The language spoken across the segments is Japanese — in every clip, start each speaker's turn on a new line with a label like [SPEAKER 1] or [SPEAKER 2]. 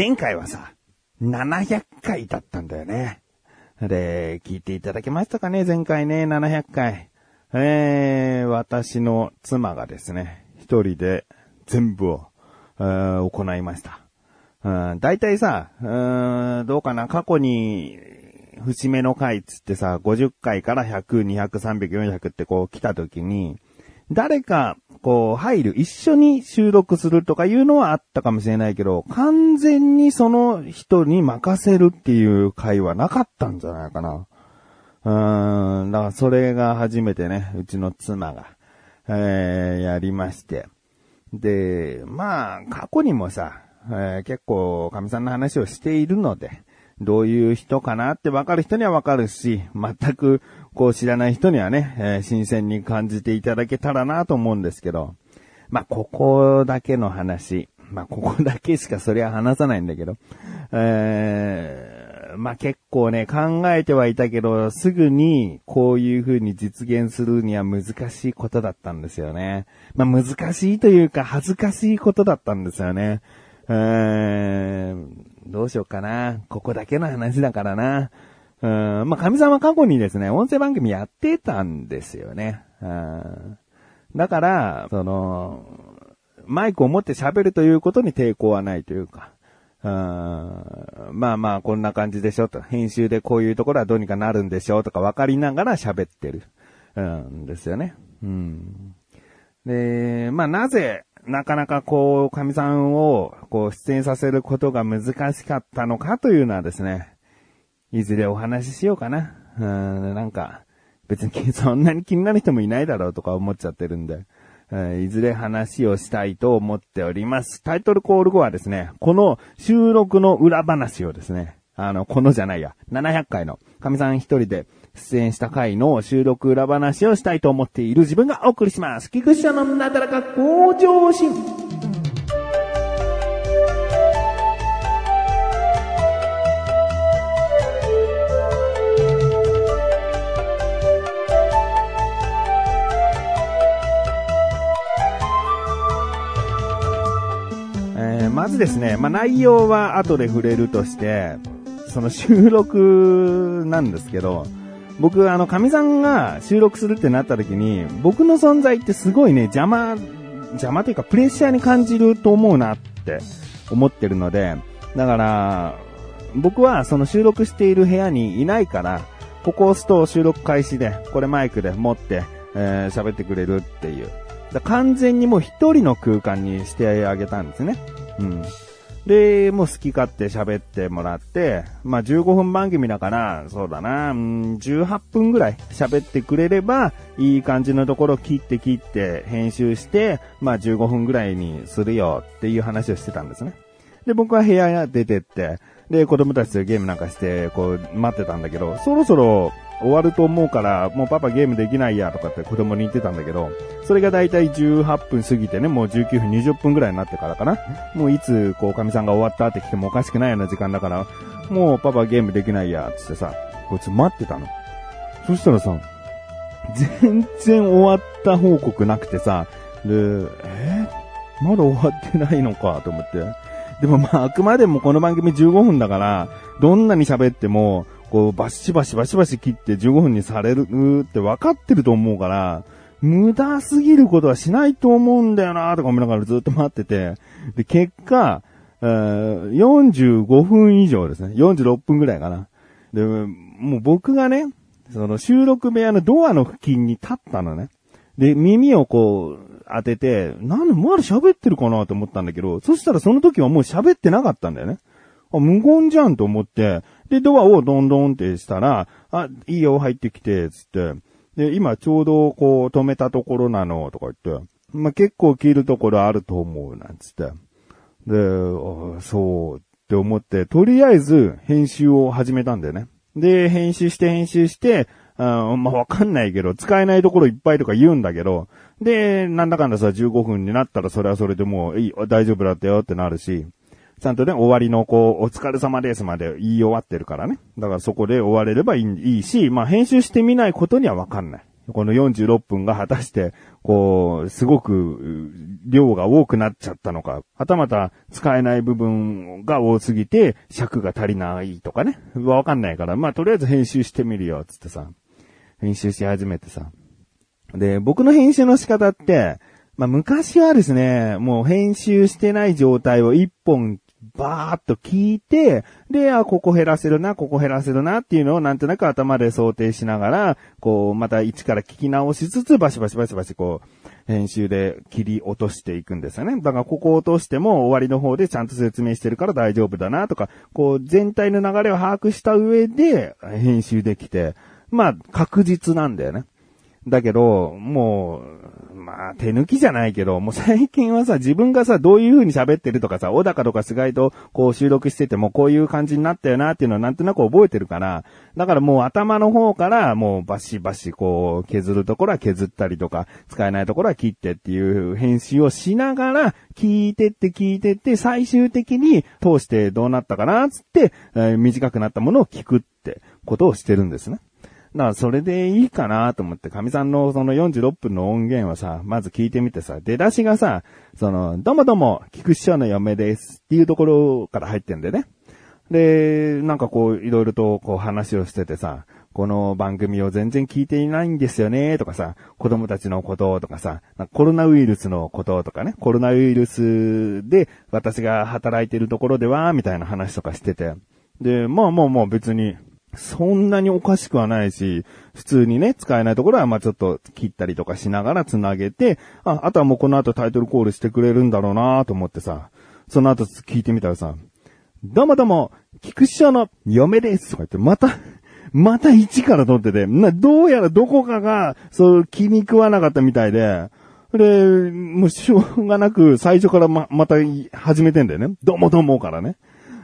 [SPEAKER 1] 前回はさ、700回だったんだよね。で、聞いていただけましたかね？前回ね、700回。えー、私の妻がですね、一人で全部を、えー行いました。大体さ、うーん、どうかな、過去に、節目の回つってさ、50回から100、200、300、400ってこう来た時に、誰か、こう、入る、一緒に収録するとかいうのはあったかもしれないけど、完全にその人に任せるっていう回はなかったんじゃないかな。うーん、だからそれが初めてね、うちの妻が、えー、やりまして。で、まあ、過去にもさ、えー結構、神さんの話をしているので、どういう人かなって分かる人には分かるし、全くこう知らない人にはね、えー新鮮に感じていただけたらなと思うんですけど、まあ、ここだけの話、まあ、ここだけしかそりゃ話さないんだけど、えーまあ、結構ね、考えてはいたけど、すぐにこういう風に実現するには難しいことだったんですよね。まあ、難しいというか恥ずかしいことだったんですよね。えーどうしようかな。ここだけの話だからな。うん、まあ、神様過去にですね、音声番組やってたんですよね。うんだから、その、マイクを持って喋るということに抵抗はないというか、うんまあまあ、こんな感じでしょと。編集でこういうところはどうにかなるんでしょうとか分かりながら喋ってる。うん、ですよね。うん。で、まあなぜ、なかなかこう、神さんを、こう、出演させることが難しかったのかというのはですね、いずれお話ししようかな。うん、なんか、別にそんなに気になる人もいないだろうとか思っちゃってるんで、いずれ話をしたいと思っております。タイトルコール後はですね、この収録の裏話をですね、あの、このじゃないや、700回の、神さん一人で出演した回の収録裏話をしたいと思っている自分がお送りします。菊池のなだらか向上心。まずですね、まあ、内容は後で触れるとして、その収録なんですけど、僕、あの、神さんが収録するってなった時に、僕の存在ってすごいね、邪魔、邪魔というかプレッシャーに感じると思うなって思ってるので、だから、僕はその収録している部屋にいないから、ここを押すと収録開始で、これマイクで持って、えー喋ってくれるっていう。だ完全にもう一人の空間にしてあげたんですね。うん。で、もう好き勝手喋ってもらって、まあ15分番組だから、そうだな、うん、18分ぐらい喋ってくれれば、いい感じのところ切って切って編集して、まあ15分ぐらいにするよっていう話をしてたんですね。で、僕は部屋に出てって、で、子供たちとゲームなんかして、こう、待ってたんだけど、そろそろ終わると思うから、もうパパゲームできないやとかって子供に言ってたんだけど、それがだいたい18分過ぎてね、もう19分、20分ぐらいになってからかな。もういつ、こう、神さんが終わったって来てもおかしくないような時間だから、もうパパゲームできないや、つってさ、こいつ待ってたの。そしたらさ、全然終わった報告なくてさ、で、え？まだ終わってないのかと思って。でもまあ、あくまでもこの番組15分だから、どんなに喋っても、こう、バシバシバシバシ切って15分にされるって分かってると思うから、無駄すぎることはしないと思うんだよなとか思いながらずっと待ってて、で、結果、え45分以上ですね。46分ぐらいかな。で、もう僕がね、その収録部屋のドアの付近に立ったのね。で、耳をこう当てて、なんでまだ喋ってるかなと思ったんだけど、そしたらその時はもう喋ってなかったんだよね。あ、無言じゃんと思って、で、ドアをドンドンってしたら、あ、いいよ、入ってきて、つって。で、今ちょうどこう止めたところなの、とか言って。まあ、結構切るところあると思う、なんつって。で、そうって思って、とりあえず編集を始めたんだよね。で、編集して編集して、あまあ、わかんないけど、使えないところいっぱいとか言うんだけど、で、なんだかんださ、15分になったらそれはそれでもう、いい、大丈夫だったよってなるし、ちゃんとね、終わりのこう、お疲れ様ですまで言い終わってるからね。だからそこで終われればいいいいし、まあ編集してみないことにはわかんない。この46分が果たして、こう、すごく量が多くなっちゃったのか、はたまた使えない部分が多すぎて尺が足りないとかね。わかんないから、まあとりあえず編集してみるよ、つってさ。編集し始めてさ。で、僕の編集の仕方って、まあ昔はですね、もう編集してない状態を一本バーっと聞いて、で、あ、ここ減らせるな、ここ減らせるなっていうのをなんとなく頭で想定しながら、こう、また一から聞き直しつつ、バシバシバシバシこう、編集で切り落としていくんですよね。だからここ落としても終わりの方でちゃんと説明してるから大丈夫だなとか、こう、全体の流れを把握した上で編集できて、まあ、確実なんだよね。だけど、もう、まあ、手抜きじゃないけど、もう最近はさ、自分がさ、どういう風に喋ってるとかさ、小高とか菅井とこう収録しててもこういう感じになったよなっていうのはなんとなく覚えてるから、だからもう頭の方からもうバシバシこう削るところは削ったりとか、使えないところは切ってっていう編集をしながら、聞いてって聞いてって、最終的に通してどうなったかなつって、えー、短くなったものを聞くってことをしてるんですね。だからそれでいいかなと思って、神さんのその46分の音源はさ、まず聞いてみてさ、出だしがさ、その、どうもどうも、菊師匠の嫁ですっていうところから入ってんでね。で、なんかこう、いろいろとこう話をしててさ、この番組を全然聞いていないんですよね、とかさ、子供たちのこととかさ、コロナウイルスのこととかね、コロナウイルスで私が働いてるところでは、みたいな話とかしてて。で、まあまあまあ別に、そんなにおかしくはないし、普通にね、使えないところはまあちょっと切ったりとかしながら繋げて、あ、あとはもうこの後タイトルコールしてくれるんだろうなと思ってさ、その後聞いてみたらさ、どうもどうも、菊師匠の嫁ですとか言って、また、また一から撮ってて、な、どうやらどこかが、そう、気に食わなかったみたいで、で、もうしょうがなく最初からま、また始めてんだよね。どうもどうもからね。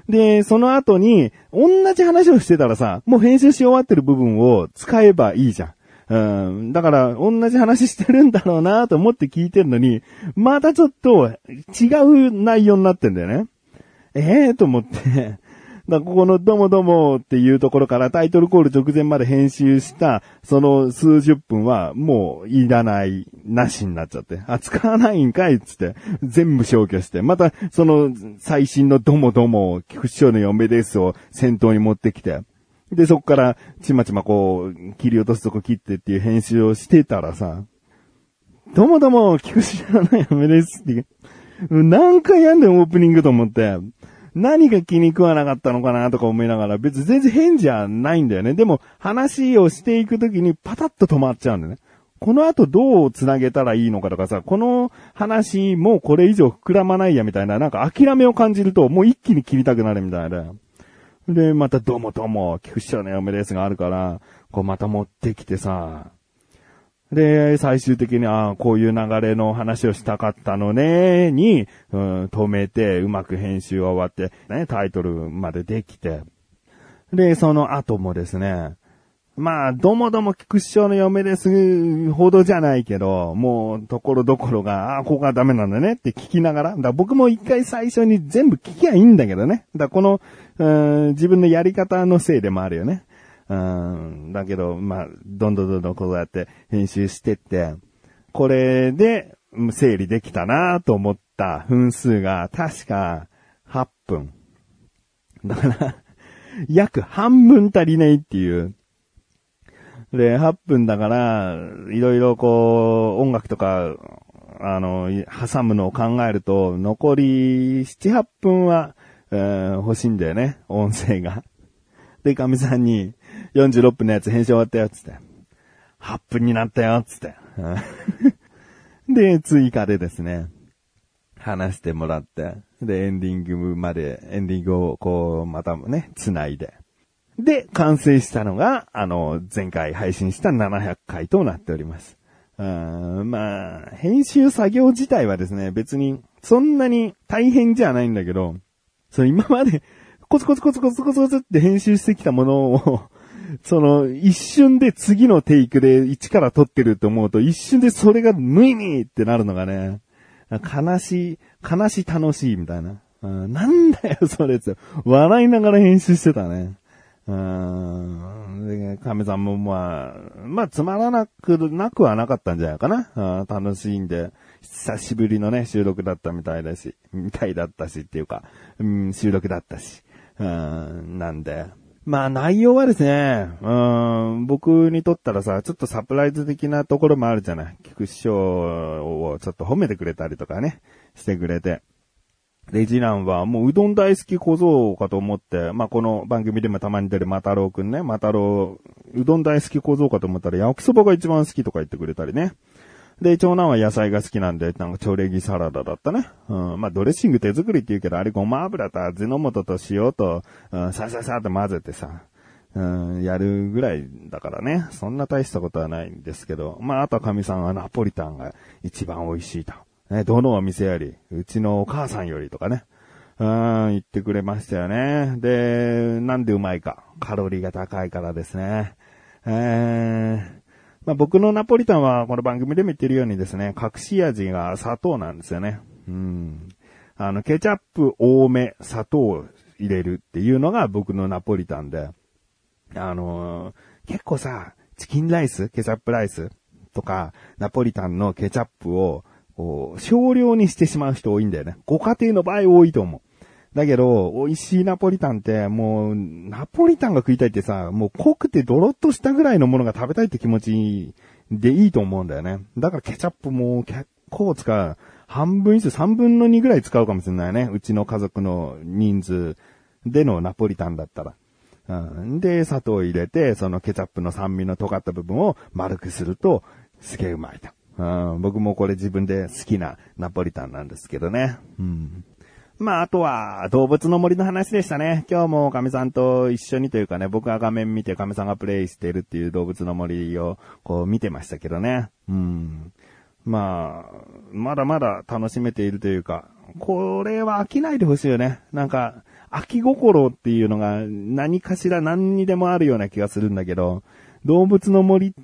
[SPEAKER 1] で、その後に、同じ話をしてたらさ、もう編集し終わってる部分を使えばいいじゃん。うん。だから、同じ話してるんだろうなと思って聞いてるのに、またちょっと違う内容になってんだよね。ええー、と思って。だここのどもどもっていうところからタイトルコール直前まで編集したその数十分はもういらない、なしになっちゃって。あ、使わないんかいっつって全部消去して。またその最新のどもども、菊池翔の嫁ですを先頭に持ってきて。で、そこからちまちまこう切り落とすとこ切ってっていう編集をしてたらさ、どもども、菊池翔の嫁ですって。何回やんでんオープニングと思って。何が気に食わなかったのかなとか思いながら、別に全然変じゃないんだよね。でも、話をしていくときにパタッと止まっちゃうんだよね。この後どう繋げたらいいのかとかさ、この話もうこれ以上膨らまないやみたいな、なんか諦めを感じるともう一気に切りたくなるみたいな。で、またどうもどうも、菊池の嫁ですがあるから、こうまた持ってきてさ、で、最終的に、ああ、こういう流れの話をしたかったのね、に、うん、止めて、うまく編集が終わって、ね、タイトルまでできて。で、その後もですね、まあ、どもども菊師匠の嫁ですほどじゃないけど、もう、ところどころが、ああ、ここがダメなんだねって聞きながら、だ僕も一回最初に全部聞きゃいいんだけどね。だこの、うん、自分のやり方のせいでもあるよね。うん、だけど、まあ、どんどんどんどんこうやって編集してって、これで整理できたなと思った分数が確か8分。だから約半分足りないっていう。で、8分だから、いろいろこう、音楽とか、あの、挟むのを考えると、残り7、8分は、えー、欲しいんだよね、音声が。で、神さんに、46分のやつ編集終わったよ、つって。8分になったよ、つって。で、追加でですね、話してもらって、で、エンディングまで、エンディングをこう、またもね、繋いで。で、完成したのが、あの、前回配信した700回となっております。うんまあ、編集作業自体はですね、別に、そんなに大変じゃないんだけど、その今まで、コツコツコツコツコツコツって編集してきたものをその、一瞬で次のテイクで一から撮ってると思うと、一瞬でそれが無意味ってなるのがね、悲しい、悲し楽しいみたいな。うん、なんだよ、それって。笑いながら編集してたね。うん。で、亀さんもまあ、まあつまらなく、なくはなかったんじゃないかな。楽しいんで、久しぶりのね、収録だったみたいだし、みたいだったしっていうか、うん、収録だったし。うん、なんで。まあ内容はですね、うん、僕にとったらさ、ちょっとサプライズ的なところもあるじゃない。菊師匠をちょっと褒めてくれたりとかね、してくれて。レジランはもううどん大好き小僧かと思って、まあ、この番組でもたまに出るマタロウくんね、マタロウ、うどん大好き小僧かと思ったら焼きそばが一番好きとか言ってくれたりね。で、長男は野菜が好きなんで、なんかチョレギサラダだったね。うん。まあ、ドレッシング手作りって言うけど、あれごま油と味の素と塩と、うん、さささって混ぜてさ、うん、やるぐらいだからね。そんな大したことはないんですけど、まあ、あとは神さんはナポリタンが一番美味しいと。ね、どのお店より、うちのお母さんよりとかね。うん、言ってくれましたよね。で、なんでうまいか。カロリーが高いからですね。えー、まあ、僕のナポリタンはこの番組でも言ってるようにですね、隠し味が砂糖なんですよね。うん。あの、ケチャップ多め、砂糖入れるっていうのが僕のナポリタンで、あのー、結構さ、チキンライス、ケチャップライスとか、ナポリタンのケチャップを、少量にしてしまう人多いんだよね。ご家庭の場合多いと思う。だけど、美味しいナポリタンって、もう、ナポリタンが食いたいってさ、もう濃くてドロッとしたぐらいのものが食べたいって気持ちでいいと思うんだよね。だからケチャップも結構使う。半分以上、三分の二ぐらい使うかもしれないね。うちの家族の人数でのナポリタンだったら。うん、で、砂糖を入れて、そのケチャップの酸味の尖った部分を丸くすると、すげえうまいと。うん、僕もこれ自分で好きなナポリタンなんですけどね。うん。まあ、あとは、動物の森の話でしたね。今日も亀さんと一緒にというかね、僕が画面見て亀さんがプレイしてるっていう動物の森を、こう見てましたけどね。うん。まあ、まだまだ楽しめているというか、これは飽きないでほしいよね。なんか、飽き心っていうのが何かしら何にでもあるような気がするんだけど、動物の森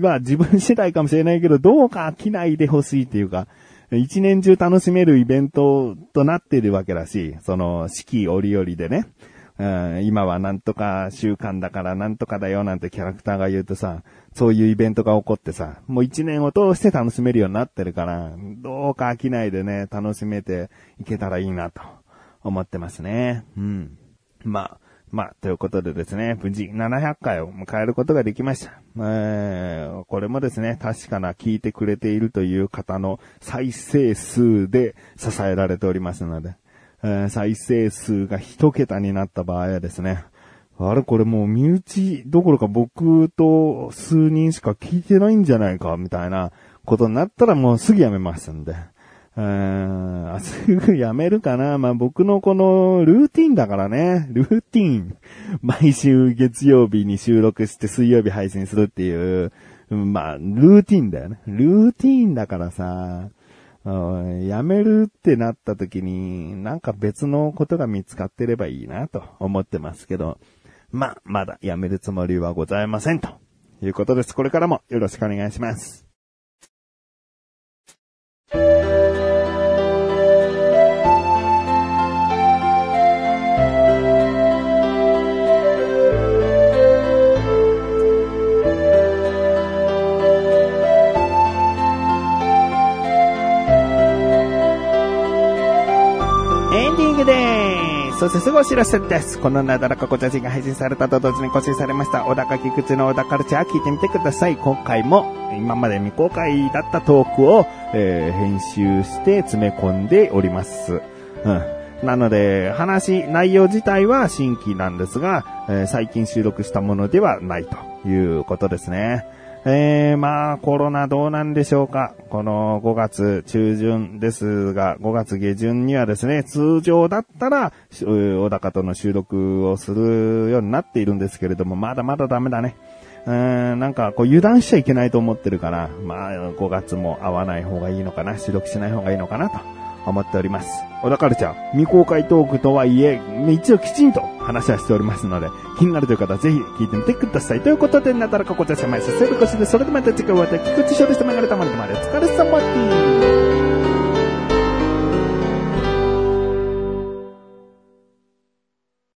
[SPEAKER 1] は自分次第かもしれないけど、どうか飽きないでほしいっていうか、一年中楽しめるイベントとなっているわけだし、その四季折々でね、うん、今はなんとか習慣だからなんとかだよなんてキャラクターが言うとさ、そういうイベントが起こってさ、もう一年を通して楽しめるようになってるから、どうか飽きないでね、楽しめていけたらいいなと思ってますね。うん。まあ、まあ、ということでですね、無事700回を迎えることができました。えー、これもですね、確かな聞いてくれているという方の再生数で支えられておりますので、えー、再生数が一桁になった場合はですね、あれこれもう身内どころか僕と数人しか聞いてないんじゃないか、みたいなことになったらもうすぐやめますんで。うん、あすぐやめるかな。まあ、僕のこのルーティンだからね。ルーティン。毎週月曜日に収録して水曜日配信するっていう、まあ、ルーティンだよね。ルーティンだからさ、やめるってなった時に、なんか別のことが見つかってればいいなと思ってますけど、まあ、まだやめるつもりはございませんということです。これからもよろしくお願いします。そしてすぐお知らせです。このなだらかご写真が配信されたと同時に更新されました、小高菊池の小田カルチャー聞いてみてください。今回も今まで未公開だったトークを、えー、編集して詰め込んでおります。うん。なので、話、内容自体は新規なんですが、えー、最近収録したものではないということですね。えー、まあ、コロナどうなんでしょうか。この5月中旬ですが、5月下旬にはですね、通常だったら、小高との収録をするようになっているんですけれども、まだまだダメだね。うーん、なんか、こう、油断しちゃいけないと思ってるから、まあ、5月も会わない方がいいのかな、収録しない方がいいのかなと思っております。小田カルチャー、未公開トークとはいえ、一応きちんと話はしておりますので、気になるという方はぜひ聞いてみてください。ということで、なだらかこちら様へさせるこしで、それではまた次回お会いできくちしょでしたまがれたまでまれ、お疲れ様です。